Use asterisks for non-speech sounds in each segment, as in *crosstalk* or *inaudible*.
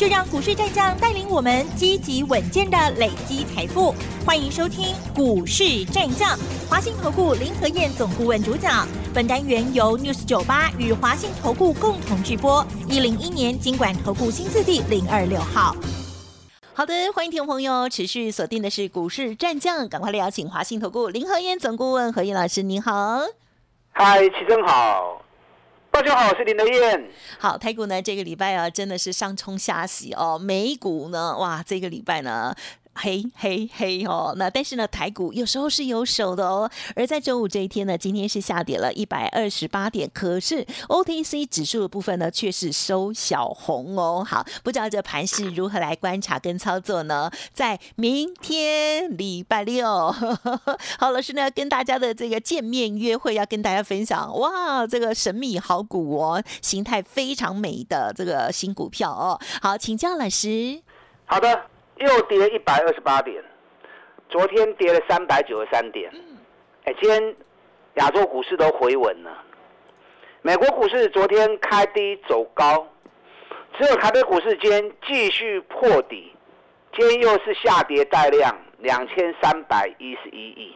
就让股市战将带领我们积极稳健的累积财富。欢迎收听股市战将，华信投顾林和燕总顾问主讲。本单元由 News 九八与华信投顾共同制播。一零一年经管投顾新字第零二六号。好的，欢迎听众朋友持续锁定的是股市战将，赶快来邀请华信投顾林和燕总顾问何燕老师，您好。嗨，齐正好。大家好，我是林德燕。好，台股呢这个礼拜啊，真的是上冲下洗哦。美股呢，哇，这个礼拜呢。嘿，嘿，嘿哦，那但是呢，台股有时候是有手的哦。而在周五这一天呢，今天是下跌了一百二十八点，可是 OTC 指数的部分呢，却是收小红哦。好，不知道这盘是如何来观察跟操作呢？在明天礼拜六，*laughs* 好老师呢跟大家的这个见面约会，要跟大家分享哇，这个神秘好股哦，形态非常美的这个新股票哦。好，请教老师。好的。又跌一百二十八点，昨天跌了三百九十三点。哎，今天亚洲股市都回稳了。美国股市昨天开低走高，只有台北股市今天继续破底，今天又是下跌带量两千三百一十一亿。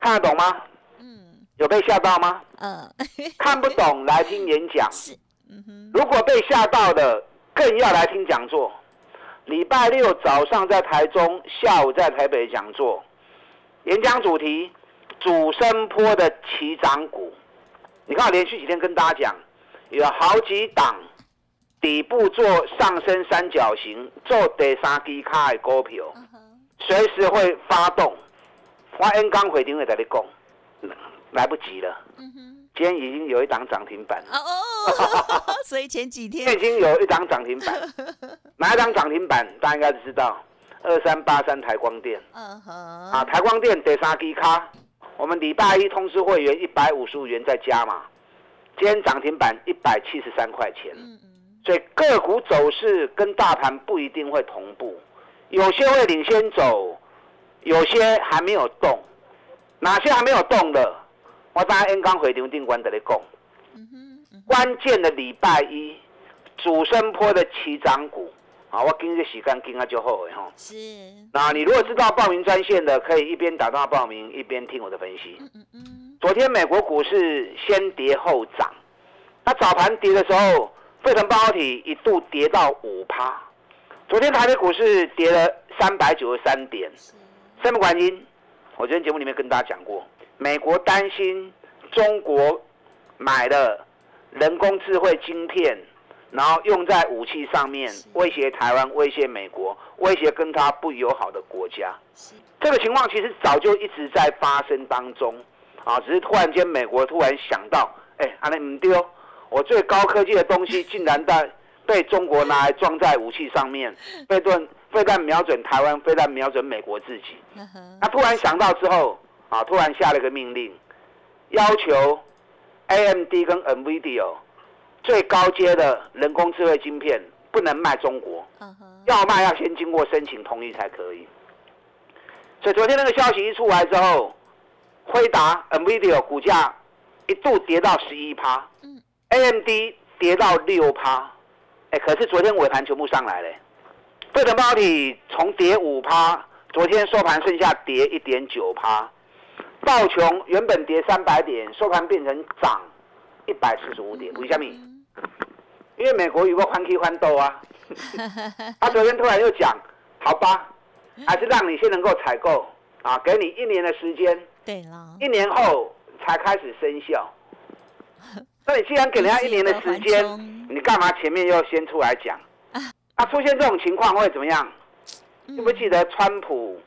看得懂吗？嗯。有被吓到吗？嗯。*laughs* 看不懂来听演讲。是。如果被吓到的，更要来听讲座。礼拜六早上在台中，下午在台北讲座，演讲主题：主升坡的起涨股。你看，连续几天跟大家讲，有好几档底部做上升三角形，做第三低卡的股票，随时会发动。我 N 刚回定会在你讲，来不及了。今天已经有一档涨停板哦，*laughs* 所以前几天已经有一档涨停板，*laughs* 哪一档涨停板？大家应该知道，二三八三台光电。嗯哼，啊，台光电第三低卡，我们礼拜一通知会员一百五十五元再加嘛，今天涨停板一百七十三块钱。嗯嗯，所以个股走势跟大盘不一定会同步，有些会领先走，有些还没有动，哪些还没有动的？我在 N 刚回场定关在咧讲，关键的礼拜一主升坡的起涨股啊，我跟着时间跟啊就好诶哈。是。那你如果知道报名专线的，可以一边打电话报名，一边听我的分析。嗯嗯嗯。昨天美国股市先跌后涨，那早盘跌的时候，费城半导体一度跌到五趴。昨天台北股市跌了三百九十三点，什么原因？我昨天节目里面跟大家讲过。美国担心中国买了人工智慧晶片，然后用在武器上面，威胁台湾，威胁美国，威胁跟他不友好的国家。这个情况其实早就一直在发生当中，啊，只是突然间美国突然想到，哎，阿内唔丢，我最高科技的东西竟然在被中国拿来装在武器上面，*laughs* 被盾非但瞄准台湾，非但瞄准美国自己。他突然想到之后。啊！突然下了个命令，要求 AMD 跟 NVIDIA 最高阶的人工智慧晶片不能卖中国，要卖要先经过申请同意才可以。所以昨天那个消息一出来之后，辉达 NVIDIA 股价一度跌到十一趴，AMD 跌到六趴，哎，可是昨天尾盘全部上来了，费城半导体从跌五趴，昨天收盘剩下跌一点九趴。道琼原本跌三百点，收盘变成涨一百四十五点。为什么？因为美国有个欢喜欢斗啊。他 *laughs* 昨天突然又讲，好吧，还是让你先能够采购啊，给你一年的时间。对了。一年后才开始生效。*laughs* 那你既然给人家一年的时间，你干嘛前面又先出来讲？啊，出现这种情况会怎么样？记不记得川普，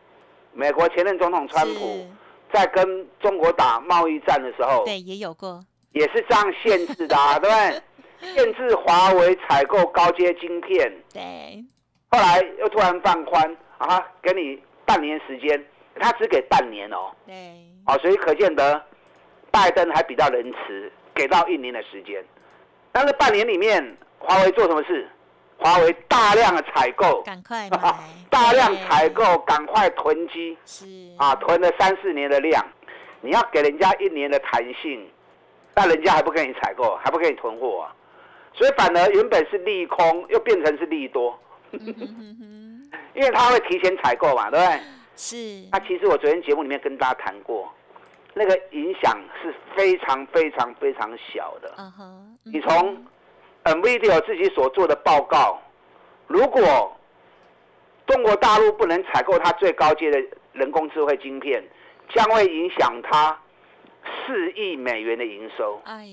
美国前任总统川普？在跟中国打贸易战的时候，对，也有过，也是这样限制的，*laughs* 对不对？限制华为采购高阶晶片，对。后来又突然放宽啊，给你半年时间，他只给半年哦，对。哦，所以可见得拜登还比较仁慈，给到一年的时间。但是半年里面，华为做什么事？华为大量的采购，赶快 *laughs* 大量采购，赶快囤积，是啊，囤了三四年的量，你要给人家一年的弹性，但人家还不给你采购，还不给你囤货啊，所以反而原本是利空，又变成是利多，*laughs* 因为他会提前采购嘛，对不对？是。那其实我昨天节目里面跟大家谈过，那个影响是非常非常非常小的。你从。NVIDIA 自己所做的报告，如果中国大陆不能采购它最高阶的人工智慧晶片，将会影响它四亿美元的营收。哎，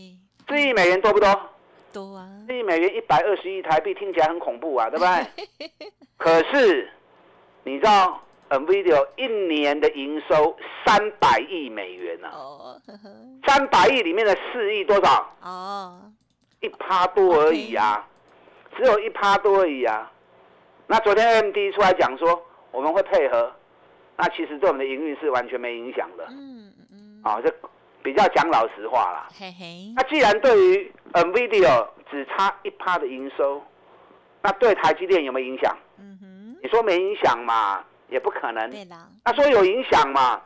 四亿美元多不多？多啊！四亿美元一百二十亿台币，听起来很恐怖啊，对不对？*laughs* 可是你知道 NVIDIA 一年的营收三百亿美元呢？哦，三百亿里面的四亿多少？哦。一趴多而已啊，只有一趴多而已啊。那昨天 M D 出来讲说我们会配合，那其实对我们的营运是完全没影响的。嗯嗯。啊，这比较讲老实话啦。嘿嘿。那既然对于 Nvidia 只差一趴的营收，那对台积电有没有影响？嗯哼。你说没影响嘛？也不可能。对的。那说有影响嘛？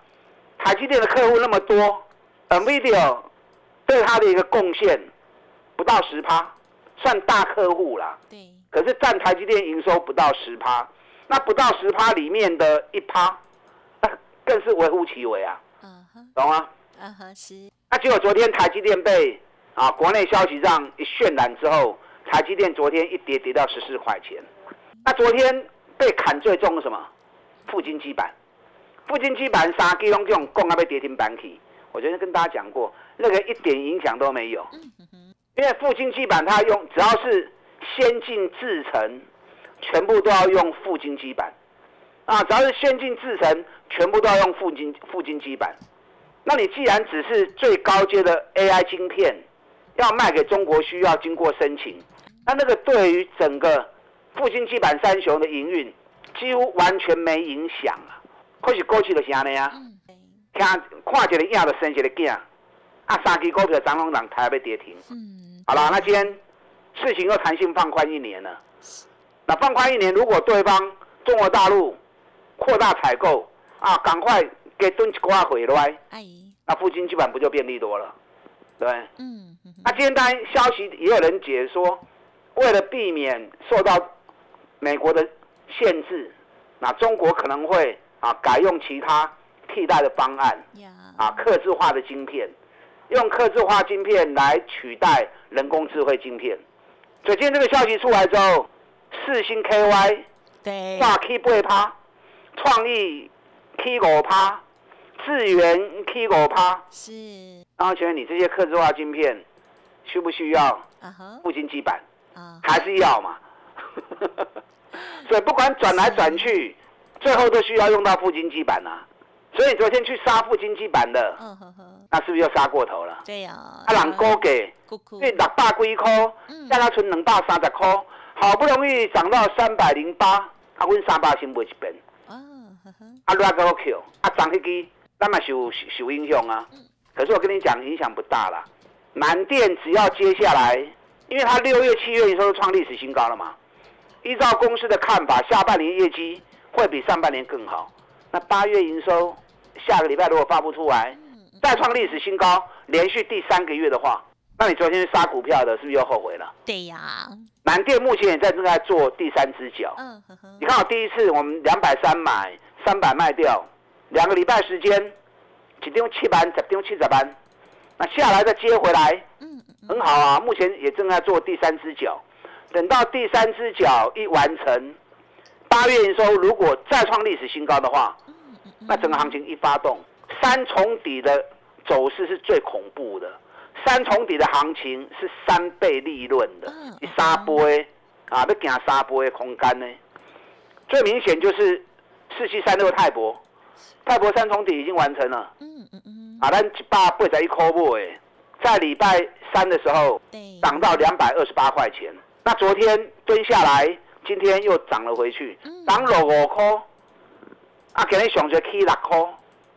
台积电的客户那么多，Nvidia 对它的一个贡献。不到十趴，算大客户啦。对。可是占台积电营收不到十趴，那不到十趴里面的一趴，更是微乎其微啊。嗯哼。懂吗？嗯哼，是。那结果昨天台积电被啊国内消息上一渲染之后，台积电昨天一跌跌到十四块钱。那昨天被砍最重的什么？富金基板。富金基板三基隆这种供啊被跌停板起，我昨天跟大家讲过，那个一点影响都没有。嗯哼。因为富晶基板它用只要是先进制程，全部都要用富晶基板，啊，只要是先进制程，全部都要用富晶富晶基板。那你既然只是最高阶的 AI 晶片，要卖给中国需要经过申请，那那个对于整个富晶基板三雄的营运几乎完全没影响啊。可是过去的是安尼啊，看看一个影就生一个囝，啊，三支股票涨涨涨，台要跌停。嗯好了，那今天事情又弹性放宽一年了。那放宽一年，如果对方中国大陆扩大采购啊，赶快给蹲一瓜回来，那附近基本不就便利多了？对。嗯。那今天当然消息也有人解说，为了避免受到美国的限制，那中国可能会啊改用其他替代的方案，啊，克制化的晶片。用刻字化晶片来取代人工智慧晶片，所以今天这个消息出来之后，四星 KY 对，挂 K 八趴，创意 K 五趴，智源 K 五趴，是。然后请问你这些刻字化晶片需不需要？富晶基板啊，还是要嘛？*laughs* 所以不管转来转去，最后都需要用到富晶基板啊。所以昨天去杀富晶基板的。那是不是又杀过头了？对呀，啊，人高给，对，六百几块，现在存两百三十块，好不容易涨到三百零八，啊，阮三百先卖一边。啊，啊，拉个 Q，啊，涨起去，那么受受影响啊。可是我跟你讲，影响不大啦。南电只要接下来，因为它六月、七月营收创历史新高了嘛，依照公司的看法，下半年业绩会比上半年更好。那八月营收下个礼拜如果发不出来，再创历史新高，连续第三个月的话，那你昨天杀股票的，是不是又后悔了？对呀。南电目前也在正在做第三只脚。嗯。你看我第一次我们两百三买，三百卖掉，两个礼拜时间，几丢七班，十丢七十班，那下来再接回来，嗯很好啊。目前也正在做第三只脚，等到第三只脚一完成，八月营收如果再创历史新高的话，那整个行情一发动。三重底的走势是最恐怖的，三重底的行情是三倍利润的，三倍啊，要行三倍的空间呢。最明显就是四七三六泰博，泰博三重底已经完成了，嗯嗯嗯，啊，咱一百八十一块买，在礼拜三的时候涨到两百二十八块钱，那昨天蹲下来，今天又涨了回去，涨了五块，啊，今日上就起六块。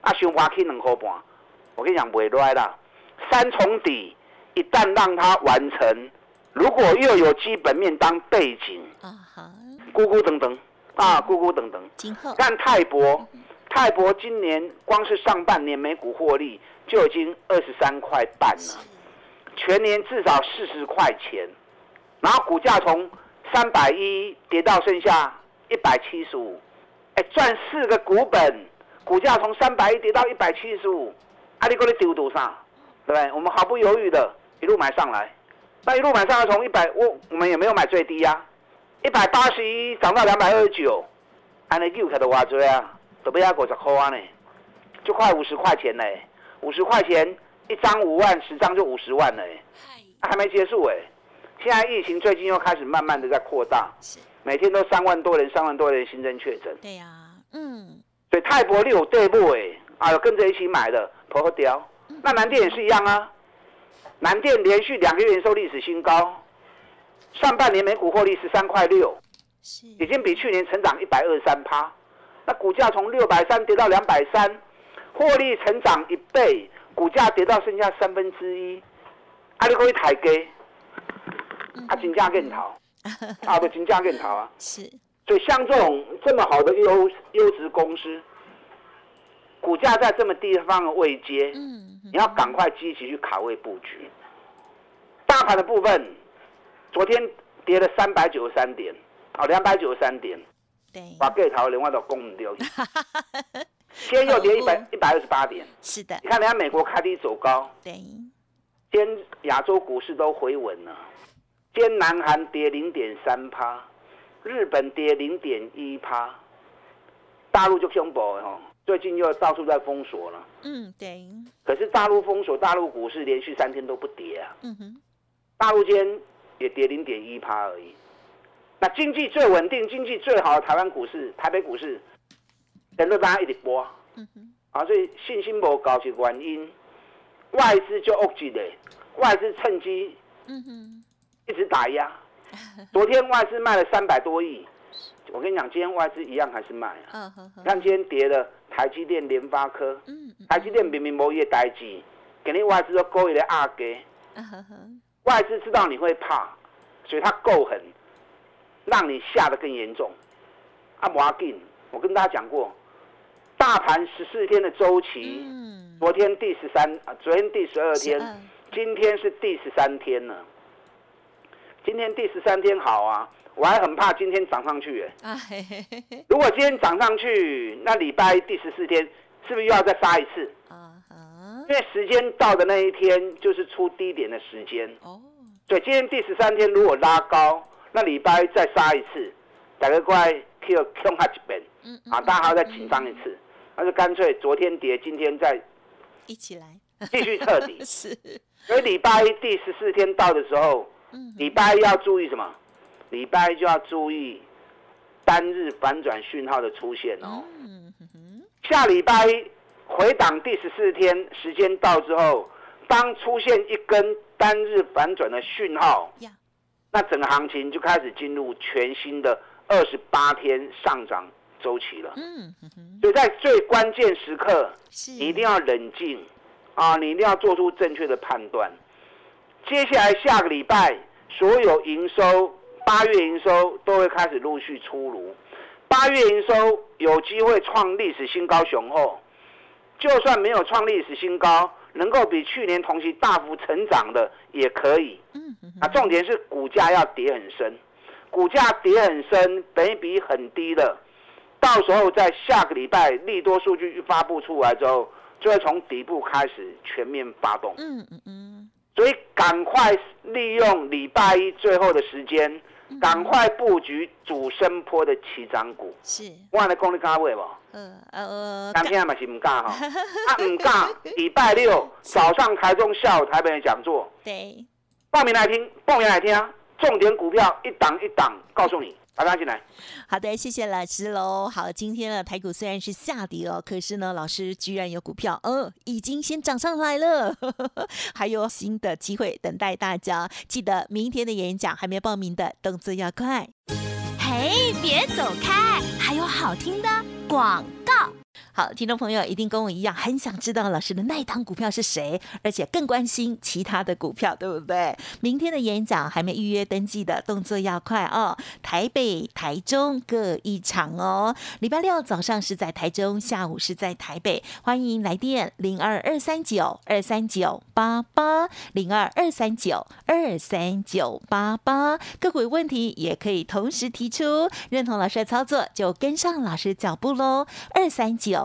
啊，上滑去两块半，我跟你讲，袂赖啦。三重底一旦让它完成，如果又有基本面当背景，啊哈，咕咕等等啊，咕咕等等。今后看泰博，泰博今年光是上半年每股获利就已经二十三块半了，全年至少四十块钱，然后股价从三百一跌到剩下一百七十五，哎，赚四个股本，股价从三百一跌到一百七十五，阿里哥你丢多少？对不对？我们毫不犹豫的一路买上来，那一路买上来从一百，我我们也没有买最低呀，一百八十一涨到两百二十九，安尼又开的挖追啊，都不要五十块啊呢，就快五十块钱呢，五十块钱一张五万，十张就五十万嘞，还没结束哎，现在疫情最近又开始慢慢的在扩大，每天都三万多人，三万多人新增确诊，对呀，嗯，所以泰博六对不哎，啊有跟着一起买的，婆婆雕。那南电也是一样啊，南电连续两个月收历史新高，上半年每股获利十三块六，已经比去年成长一百二十三趴。那股价从六百三跌到两百三，获利成长一倍，股价跌到剩下三分之一，啊，你可以抬给，啊，金价更逃，啊，不，金价更逃啊。是，所以像这种这么好的优优质公司。股价在这么地方的位阶，嗯，你要赶快积极去卡位布局。大盘的部分，昨天跌了三百九十三点，啊，两百九十三点，对，把盖头另外都攻唔掉。*laughs* 今天又跌一百一百二十八点，是的。你看人家美国开低走高，对，今天亚洲股市都回稳了。今天南韩跌零点三趴，日本跌零点一趴，大陆就凶暴哦。最近又到处在封锁了。嗯，对。可是大陆封锁，大陆股市连续三天都不跌啊。嗯哼。大陆间也跌零点一趴而已。那经济最稳定、经济最好的台湾股市、台北股市，等着大家一直播。嗯哼。啊，所以信心不高是原因。外资就恶极的，外资趁机，嗯哼，一直打压。*laughs* 昨天外资卖了三百多亿。我跟你讲，今天外资一样还是卖啊。看今天跌的台积电、联发科。台积电明明没业待机，给你外资都勾一个二给。外资知道你会怕，所以他够狠，让你吓得更严重。啊，摩根，我跟大家讲过，大盘十四天的周期，昨天第十三啊，昨天第十二天，今天是第十三天了。今天第十三天好啊。我还很怕今天涨上去哎，如果今天涨上去，那礼拜第十四天是不是又要再杀一次？啊因为时间到的那一天就是出低点的时间。哦，对今天第十三天如果拉高，那礼拜再杀一次，大概快 Q Q 哈几遍，嗯啊，大家还要再紧张一次，那就干脆昨天跌，今天再一起来继续彻底。*laughs* 是，所以礼拜第十四天到的时候，礼拜一要注意什么？礼拜一就要注意单日反转讯号的出现哦。下礼拜回档第十四天时间到之后，当出现一根单日反转的讯号，那整个行情就开始进入全新的二十八天上涨周期了。嗯，所以在最关键时刻，你一定要冷静啊！你一定要做出正确的判断。接下来下个礼拜所有营收。八月营收都会开始陆续出炉，八月营收有机会创历史新高雄厚，就算没有创历史新高，能够比去年同期大幅成长的也可以。嗯，啊，重点是股价要跌很深，股价跌很深，本比很低的，到时候在下个礼拜利多数据一发布出来之后，就会从底部开始全面发动。嗯嗯嗯，所以赶快利用礼拜一最后的时间。赶快布局主升坡的起涨股。是，我来讲你敢买不？呃呃，今天嘛是唔敢 *laughs* 哈，啊唔敢。礼拜六 *laughs* 早上台中，下午台北的讲座。对，报名来听，报名来听，重点股票一档一档告诉你。大家进来。好的，谢谢老师喽。好，今天的台股虽然是下跌哦，可是呢老师居然有股票，嗯，已经先涨上来了，*laughs* 还有新的机会等待大家。记得明天的演讲还没报名的，动作要快。嘿，别走开，还有好听的广告。好，听众朋友一定跟我一样，很想知道老师的那一档股票是谁，而且更关心其他的股票，对不对？明天的演讲还没预约登记的，动作要快哦。台北、台中各一场哦。礼拜六早上是在台中，下午是在台北，欢迎来电零二二三九二三九八八零二二三九二三九八八。个股问题也可以同时提出，认同老师的操作就跟上老师脚步喽。二三九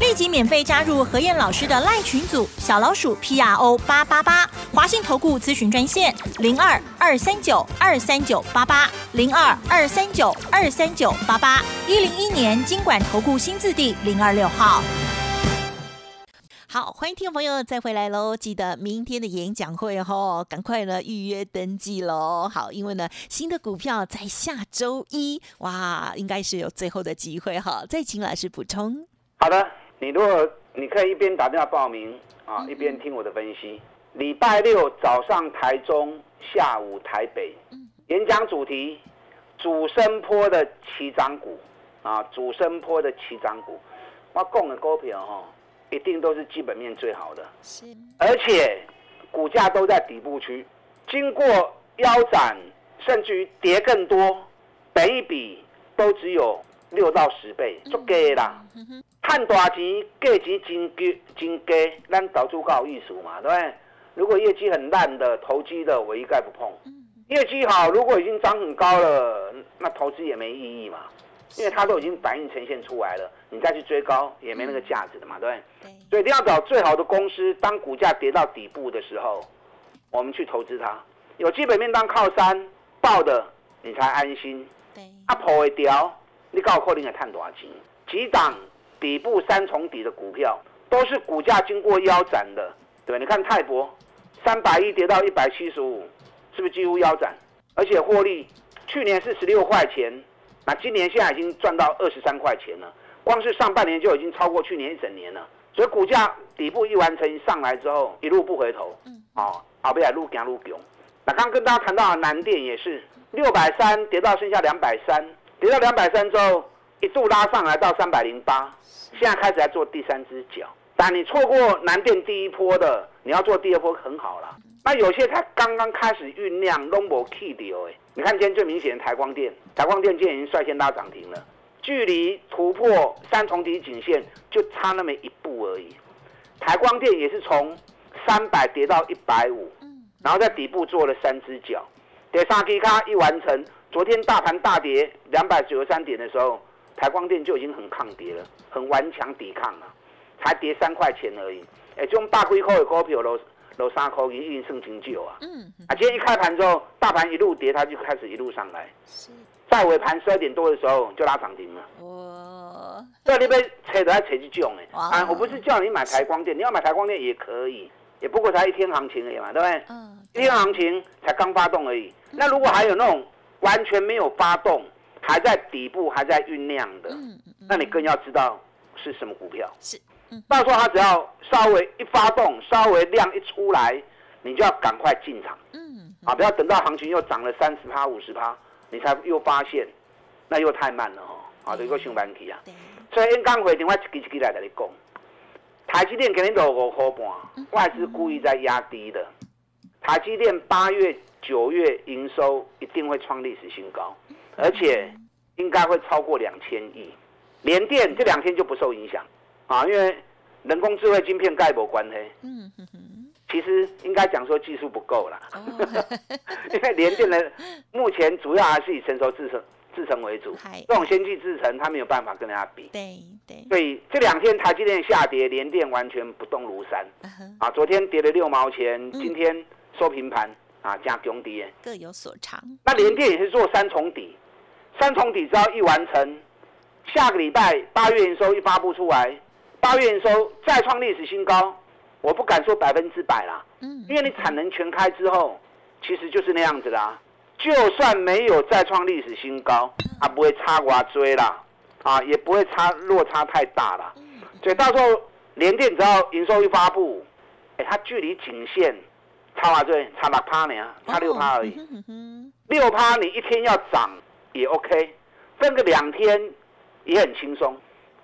立即免费加入何燕老师的赖群组，小老鼠 P R O 八八八，华信投顾咨询专线零二二三九二三九八八零二二三九二三九八八，一零一年经管投顾新字第零二六号。好，欢迎听众朋友再回来喽！记得明天的演讲会哦，赶快呢预约登记喽。好，因为呢新的股票在下周一，哇，应该是有最后的机会哈。再请老师补充。好的，你如果你可以一边打电话报名啊，一边听我的分析。礼拜六早上台中，下午台北，演讲主题主升坡的起涨股啊，主升坡的起涨股，我讲的股票哈。一定都是基本面最好的，而且股价都在底部区，经过腰斩，甚至于跌更多，每一笔都只有六到十倍，足低啦。赚大钱，价钱真低，真低，咱投资搞艺术嘛，对不对？如果业绩很烂的，投机的我一概不碰。业绩好，如果已经涨很高了，那投资也没意义嘛。因为它都已经反应呈现出来了，你再去追高也没那个价值的嘛，对不对？所以一定要找最好的公司，当股价跌到底部的时候，我们去投资它，有基本面当靠山，爆的你才安心。对，啊破会掉，你告扣零也探多少钱？几档底部三重底的股票，都是股价经过腰斩的，对吧？你看泰博，三百一跌到一百七十五，是不是几乎腰斩？而且获利，去年是十六块钱。那今年现在已经赚到二十三块钱了，光是上半年就已经超过去年一整年了。所以股价底部一完成上来之后，一路不回头，嗯，哦，后边路行路穷。那刚跟大家谈到的南电也是六百三跌到剩下两百三，跌到两百三之后一度拉上来到三百零八，现在开始在做第三只脚。但你错过南电第一波的，你要做第二波很好了。那有些才刚刚开始酝酿，long 没 key 掉哎。你看今天最明显的台光电，台光电今天已经率先拉涨停了，距离突破三重底颈线就差那么一步而已。台光电也是从三百跌到一百五，然后在底部做了三只脚，跌三 K 卡一完成，昨天大盘大跌两百九十三点的时候，台光电就已经很抗跌了，很顽强抵抗了，才跌三块钱而已。哎，这种大龟壳的股票咯。有三口已经胜成就啊！嗯，啊，今天一开盘之后，大盘一路跌，它就开始一路上来。是，在尾盘十二点多的时候就拉涨停了。哇！这里边扯都要扯几种哎！啊，我不是叫你买台光电，你要买台光电也可以，也不过才一天行情而已嘛，对不对？嗯。一天行情才刚发动而已。那如果还有那种完全没有发动，还在底部还在酝酿的嗯，那你更要知道是什么股票。是。到时候它只要稍微一发动，稍微量一出来，你就要赶快进场。嗯，啊，不要等到行情又涨了三十趴、五十趴，你才又发现，那又太慢了哦。啊，这个上班期啊。所以，刚回电话一支一支来跟你讲，台积电给你落五块半，外资故意在压低的。台积电八月、九月营收一定会创历史新高，而且应该会超过两千亿。联电这两天就不受影响。啊，因为人工智慧晶片盖博关黑，嗯哼哼，其实应该讲说技术不够啦，*laughs* 因为联电的 *laughs* 目前主要还是以成熟制成制程为主，这种先进制成它没有办法跟人家比，对对，所以这两天台积电下跌，联电完全不动如山，啊，昨天跌了六毛钱，今天收平盘，啊，加中跌，各有所长。那联电也是做三重底，三重底只要一完成，下个礼拜八月营收一发布出来。八月营收再创历史新高，我不敢说百分之百啦，嗯，因为你产能全开之后，其实就是那样子啦。就算没有再创历史新高，啊不会差瓜追啦，啊，也不会差落差太大啦。所以到时候联电只要营收一发布，哎，它距离颈线差啊，对，差六趴呢，差六趴而已。六趴你一天要涨也 OK，分个两天也很轻松。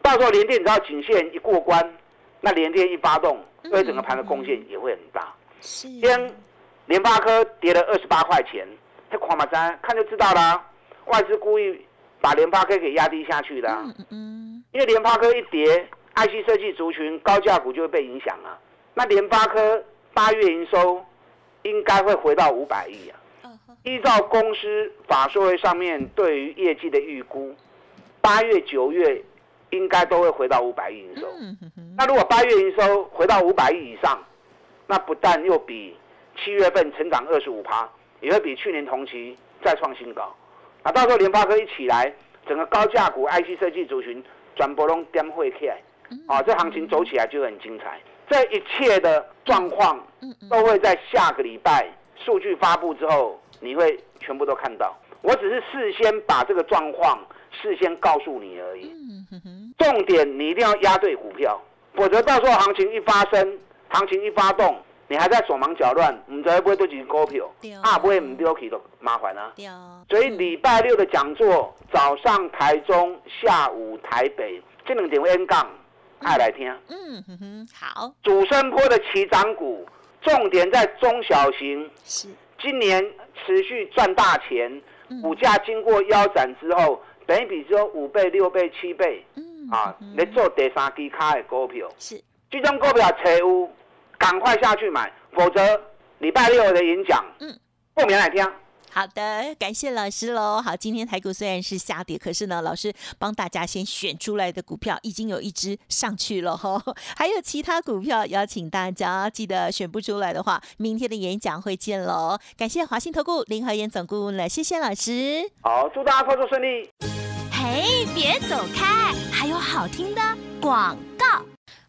到时候联电只要颈线一过关，那联电一发动，对整个盘的贡献也会很大。是。先联发科跌了二十八块钱，它狂马山看就知道了，外资故意把联发科给压低下去的。嗯嗯。因为联发科一跌，IC 设计族群高价股就会被影响啊。那联发科八月营收应该会回到五百亿啊。依照公司法说会上面对于业绩的预估，八月九月。应该都会回到五百亿营收。那如果八月营收回到五百亿以上，那不但又比七月份成长二十五趴，也会比去年同期再创新高。那到时候联发科一起来，整个高价股 IC 设计族群转波龙点会起来，啊，这行情走起来就很精彩。这一切的状况都会在下个礼拜数据发布之后，你会全部都看到。我只是事先把这个状况。事先告诉你而已，重点你一定要压对股票，否则到时候行情一发生，行情一发动，你还在手忙脚乱，唔知会不会都是股票，啊不会唔丢起都麻烦啊。所以礼拜六的讲座，早上台中，下午台北，这两点 N 杠爱来听。嗯哼哼，好。主升坡的起涨股，重点在中小型，是今年持续赚大钱，股价经过腰斩之后。等于比只有五倍、六倍、七倍，嗯啊，你做第三支卡的股票，是这种股票财务，赶快下去买，否则礼拜六的演讲，嗯，后面来听。好的，感谢老师喽。好，今天台股虽然是下跌，可是呢，老师帮大家先选出来的股票已经有一只上去了哈，*laughs* 还有其他股票邀请大家记得选不出来的话，明天的演讲会见喽。感谢华信投顾林和燕总顾问了，谢谢老师。好，祝大家操作顺利。嘿，别走开，还有好听的广告。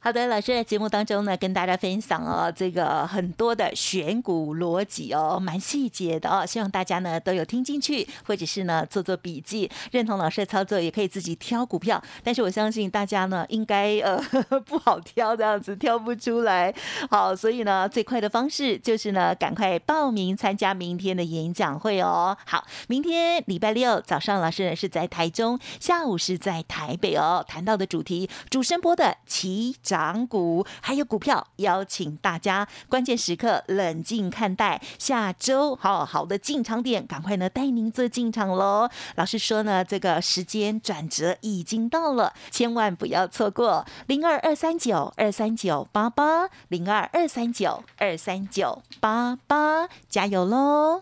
好的，老师在节目当中呢，跟大家分享哦，这个很多的选股逻辑哦，蛮细节的哦，希望大家呢都有听进去，或者是呢做做笔记，认同老师的操作，也可以自己挑股票。但是我相信大家呢，应该呃不好挑，这样子挑不出来。好，所以呢，最快的方式就是呢，赶快报名参加明天的演讲会哦。好，明天礼拜六早上，老师呢是在台中，下午是在台北哦。谈到的主题，主声波的起涨。港股还有股票，邀请大家关键时刻冷静看待。下周好好的进场点，赶快呢带您做进场喽。老师说呢，这个时间转折已经到了，千万不要错过。零二二三九二三九八八，零二二三九二三九八八，加油喽！